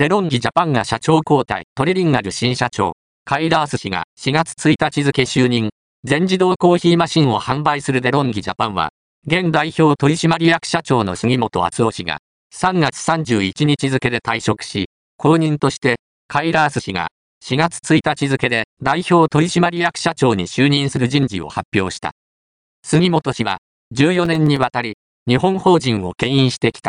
デロンギジャパンが社長交代、トリリンガル新社長、カイラース氏が4月1日付就任、全自動コーヒーマシンを販売するデロンギジャパンは、現代表取締役社長の杉本厚夫氏が、3月31日付で退職し、後任として、カイラース氏が、4月1日付で代表取締役社長に就任する人事を発表した。杉本氏は、14年にわたり、日本法人を牽引してきた。